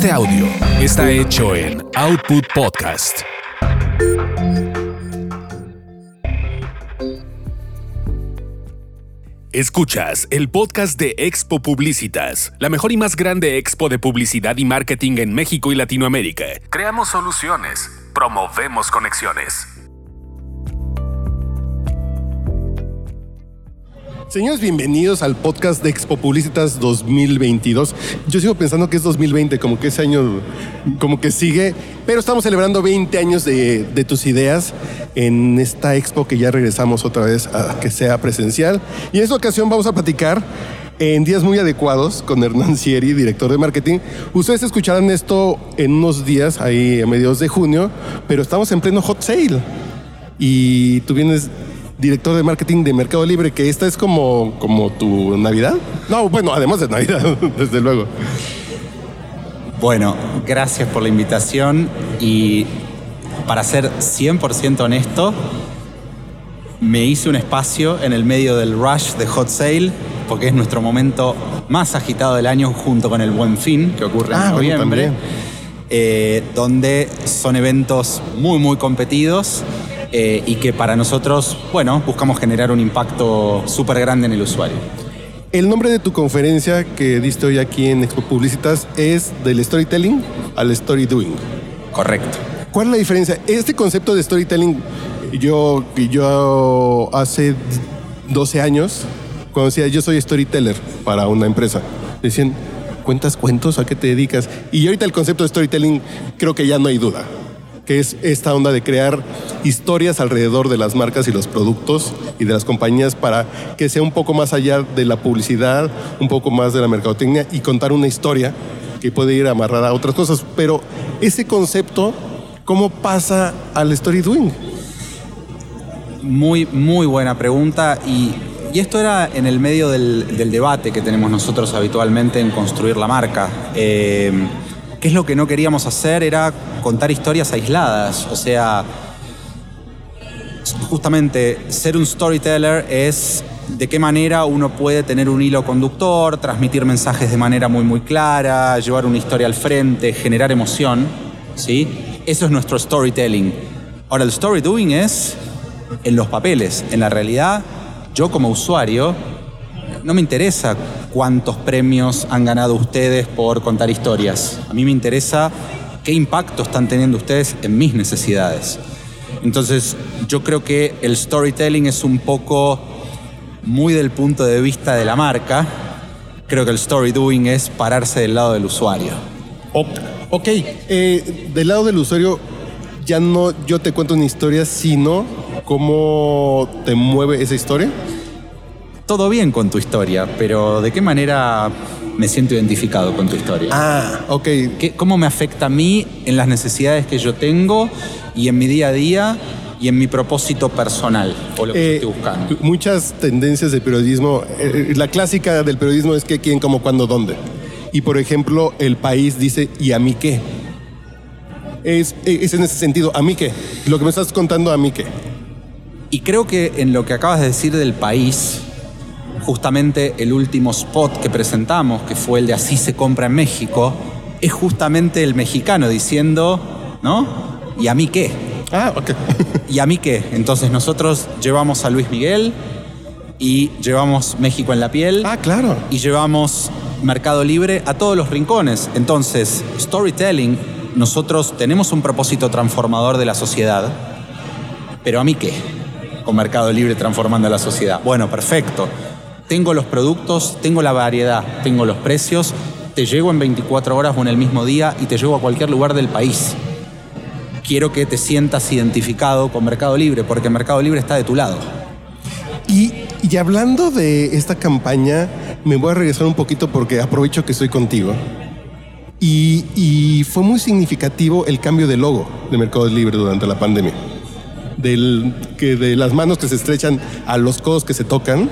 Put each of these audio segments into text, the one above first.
Este audio está hecho en Output Podcast. Escuchas el podcast de Expo Publicitas, la mejor y más grande expo de publicidad y marketing en México y Latinoamérica. Creamos soluciones, promovemos conexiones. Señores, bienvenidos al podcast de Expo Publicitas 2022. Yo sigo pensando que es 2020, como que ese año como que sigue, pero estamos celebrando 20 años de, de tus ideas en esta expo que ya regresamos otra vez a que sea presencial. Y en esta ocasión vamos a platicar en días muy adecuados con Hernán Sieri, director de marketing. Ustedes escucharán esto en unos días, ahí a mediados de junio, pero estamos en pleno hot sale. Y tú vienes director de marketing de Mercado Libre, que esta es como, como tu Navidad. No, bueno, además de Navidad, desde luego. Bueno, gracias por la invitación y para ser 100% honesto, me hice un espacio en el medio del rush de Hot Sale, porque es nuestro momento más agitado del año junto con el Buen Fin, que ocurre Ah, en noviembre, eh, donde son eventos muy, muy competidos eh, y que para nosotros, bueno, buscamos generar un impacto súper grande en el usuario. El nombre de tu conferencia que diste hoy aquí en Expo Publicitas es del storytelling al story doing. Correcto. ¿Cuál es la diferencia? Este concepto de storytelling, yo, yo hace 12 años, cuando decía yo soy storyteller para una empresa, decían, ¿cuentas cuentos? ¿A qué te dedicas? Y ahorita el concepto de storytelling creo que ya no hay duda, que es esta onda de crear historias alrededor de las marcas y los productos y de las compañías para que sea un poco más allá de la publicidad, un poco más de la mercadotecnia y contar una historia que puede ir amarrada a otras cosas. Pero ese concepto, ¿cómo pasa al story doing? Muy, muy buena pregunta y, y esto era en el medio del, del debate que tenemos nosotros habitualmente en construir la marca. Eh, ¿Qué es lo que no queríamos hacer? Era contar historias aisladas, o sea, justamente ser un storyteller es de qué manera uno puede tener un hilo conductor, transmitir mensajes de manera muy muy clara, llevar una historia al frente, generar emoción, ¿sí? Eso es nuestro storytelling. Ahora el story doing es en los papeles, en la realidad yo como usuario no me interesa cuántos premios han ganado ustedes por contar historias. A mí me interesa qué impacto están teniendo ustedes en mis necesidades. Entonces, yo creo que el storytelling es un poco muy del punto de vista de la marca. Creo que el story es pararse del lado del usuario. Ok, eh, del lado del usuario, ya no yo te cuento una historia, sino cómo te mueve esa historia. Todo bien con tu historia, pero ¿de qué manera me siento identificado con tu historia? Ah, ok. ¿Qué- ¿Cómo me afecta a mí en las necesidades que yo tengo y en mi día a día y en mi propósito personal o lo que Eh, estoy buscando? muchas tendencias de periodismo, eh, la clásica del periodismo es que quién, cómo, cuándo, dónde. Y por ejemplo, el país dice, ¿y a mí qué? Es, es en ese sentido, ¿a mí qué? Lo que me estás contando, ¿a mí qué? Y creo que en lo que acabas de decir del país, justamente el último spot que presentamos, que fue el de Así se compra en México, es justamente el mexicano diciendo, ¿no? ¿Y a mí qué? Ah, ok. ¿Y a mí qué? Entonces nosotros llevamos a Luis Miguel y llevamos México en la piel ah, claro. y llevamos Mercado Libre a todos los rincones. Entonces, storytelling, nosotros tenemos un propósito transformador de la sociedad, pero a mí qué? Con Mercado Libre transformando la sociedad. Bueno, perfecto. Tengo los productos, tengo la variedad, tengo los precios, te llego en 24 horas o en el mismo día y te llego a cualquier lugar del país. Quiero que te sientas identificado con Mercado Libre, porque Mercado Libre está de tu lado. Y, y hablando de esta campaña, me voy a regresar un poquito porque aprovecho que estoy contigo. Y, y fue muy significativo el cambio de logo de Mercado Libre durante la pandemia. Que de las manos que se estrechan a los codos que se tocan.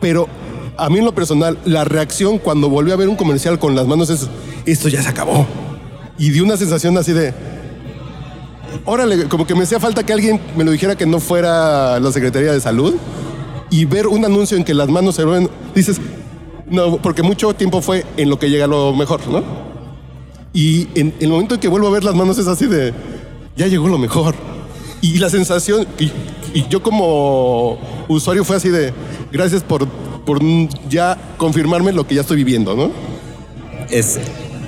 Pero a mí en lo personal, la reacción cuando volví a ver un comercial con las manos es, esto ya se acabó. Y di una sensación así de, órale, como que me hacía falta que alguien me lo dijera que no fuera la Secretaría de Salud y ver un anuncio en que las manos se ven, dices, no, porque mucho tiempo fue en lo que llega lo mejor, ¿no? Y en el momento en que vuelvo a ver las manos es así de, ya llegó lo mejor. Y la sensación, y, y yo como usuario fue así de, gracias por, por ya confirmarme lo que ya estoy viviendo, ¿no? Es,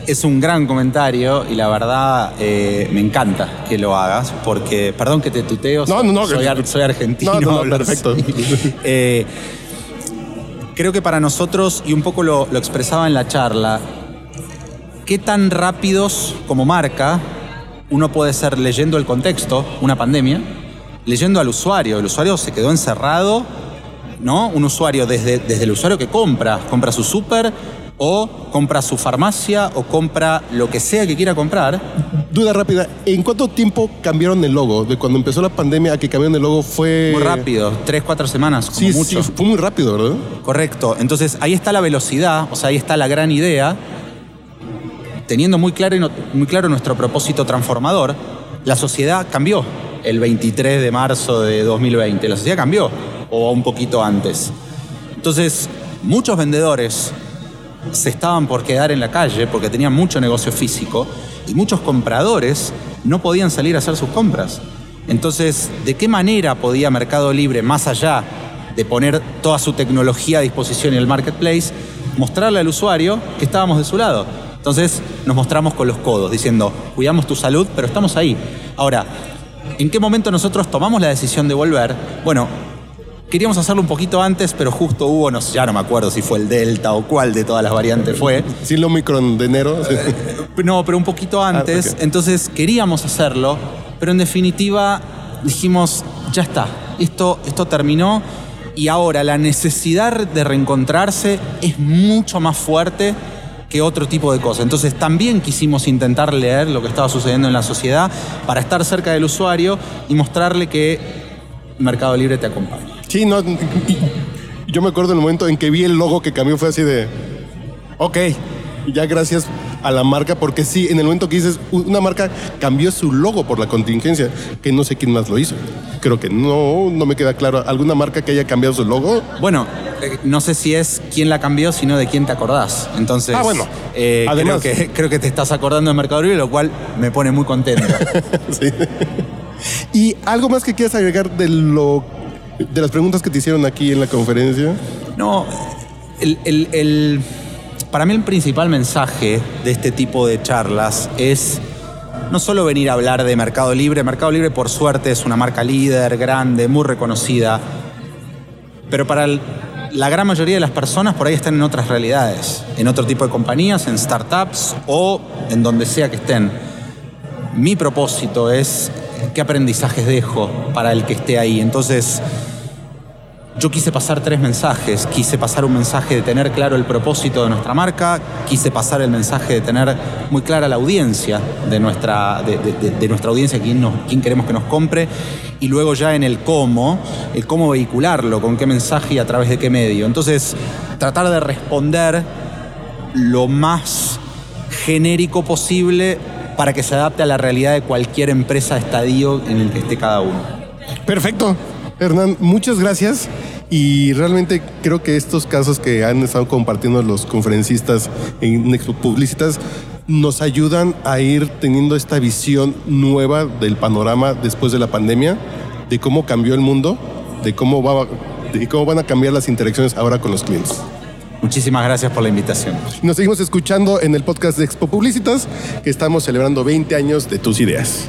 es un gran comentario y la verdad eh, me encanta que lo hagas porque, perdón que te tuteo, No, no, no, soy, que- ar- soy argentino. No, no, perfecto. Eh, creo que para nosotros, y un poco lo, lo expresaba en la charla, ¿qué tan rápidos como marca uno puede ser leyendo el contexto, una pandemia, leyendo al usuario? El usuario se quedó encerrado, ¿no? Un usuario desde, desde el usuario que compra, compra su súper o compra su farmacia o compra lo que sea que quiera comprar. Duda rápida, ¿en cuánto tiempo cambiaron el logo? De cuando empezó la pandemia a que cambiaron el logo fue... Muy rápido, tres, cuatro semanas, como Sí, mucho. sí, fue muy rápido, ¿verdad? Correcto. Entonces ahí está la velocidad, o sea, ahí está la gran idea. Teniendo muy claro, muy claro nuestro propósito transformador, la sociedad cambió el 23 de marzo de 2020. La sociedad cambió, o un poquito antes. Entonces, muchos vendedores se estaban por quedar en la calle porque tenían mucho negocio físico y muchos compradores no podían salir a hacer sus compras. Entonces, ¿de qué manera podía Mercado Libre, más allá de poner toda su tecnología a disposición en el marketplace, mostrarle al usuario que estábamos de su lado? Entonces, nos mostramos con los codos, diciendo, cuidamos tu salud, pero estamos ahí. Ahora, ¿en qué momento nosotros tomamos la decisión de volver? Bueno, Queríamos hacerlo un poquito antes, pero justo hubo, no ya no me acuerdo si fue el Delta o cuál de todas las variantes fue. Sí, el Omicron de enero. No, pero un poquito antes. ok. Entonces queríamos hacerlo, pero en definitiva dijimos, ya está, esto, esto terminó y ahora la necesidad de reencontrarse es mucho más fuerte que otro tipo de cosas. Entonces también quisimos intentar leer lo que estaba sucediendo en la sociedad para estar cerca del usuario y mostrarle que Mercado Libre te acompaña. Sí, no. Yo me acuerdo el momento en que vi el logo que cambió fue así de. Ok, ya gracias a la marca, porque sí, en el momento que dices, una marca cambió su logo por la contingencia, que no sé quién más lo hizo. Creo que no, no me queda claro. ¿Alguna marca que haya cambiado su logo? Bueno, eh, no sé si es quién la cambió, sino de quién te acordás. Entonces, Ah, bueno. eh, Además- creo, que, creo que te estás acordando de Mercado Libre, lo cual me pone muy contento. Sí. ¿Y algo más que quieras agregar de lo de las preguntas que te hicieron aquí en la conferencia? No, el- el- el- para mí el principal mensaje de este tipo de charlas es no solo venir a hablar de Mercado Libre, Mercado Libre por suerte es una marca líder, grande, muy reconocida, pero para la gran mayoría de las personas por ahí están en otras realidades, en otro tipo de compañías, en startups o en donde sea que estén. Mi propósito es qué aprendizajes dejo para el que esté ahí. Entonces, yo quise pasar tres mensajes. Quise pasar un mensaje de tener claro el propósito de nuestra marca, quise pasar el mensaje de tener muy clara la audiencia de nuestra, de, nuestra audiencia, quién, quién queremos que nos compre, y luego ya en el cómo, el cómo vehicularlo, con qué mensaje y a través de qué medio. Entonces, tratar de responder lo más genérico posible para que se adapte a la realidad de cualquier empresa estadio en el que esté cada uno. Perfecto. Hernán, muchas gracias. Y realmente creo que estos casos que han estado compartiendo los conferencistas en Expo Publicitas nos ayudan a ir teniendo esta visión nueva del panorama después de la pandemia, de cómo cambió el mundo, de cómo, va, de cómo van a cambiar las interacciones ahora con los clientes. Muchísimas gracias por la invitación. Nos seguimos escuchando en el podcast de Expo Publicitas, que estamos celebrando 20 años de tus ideas.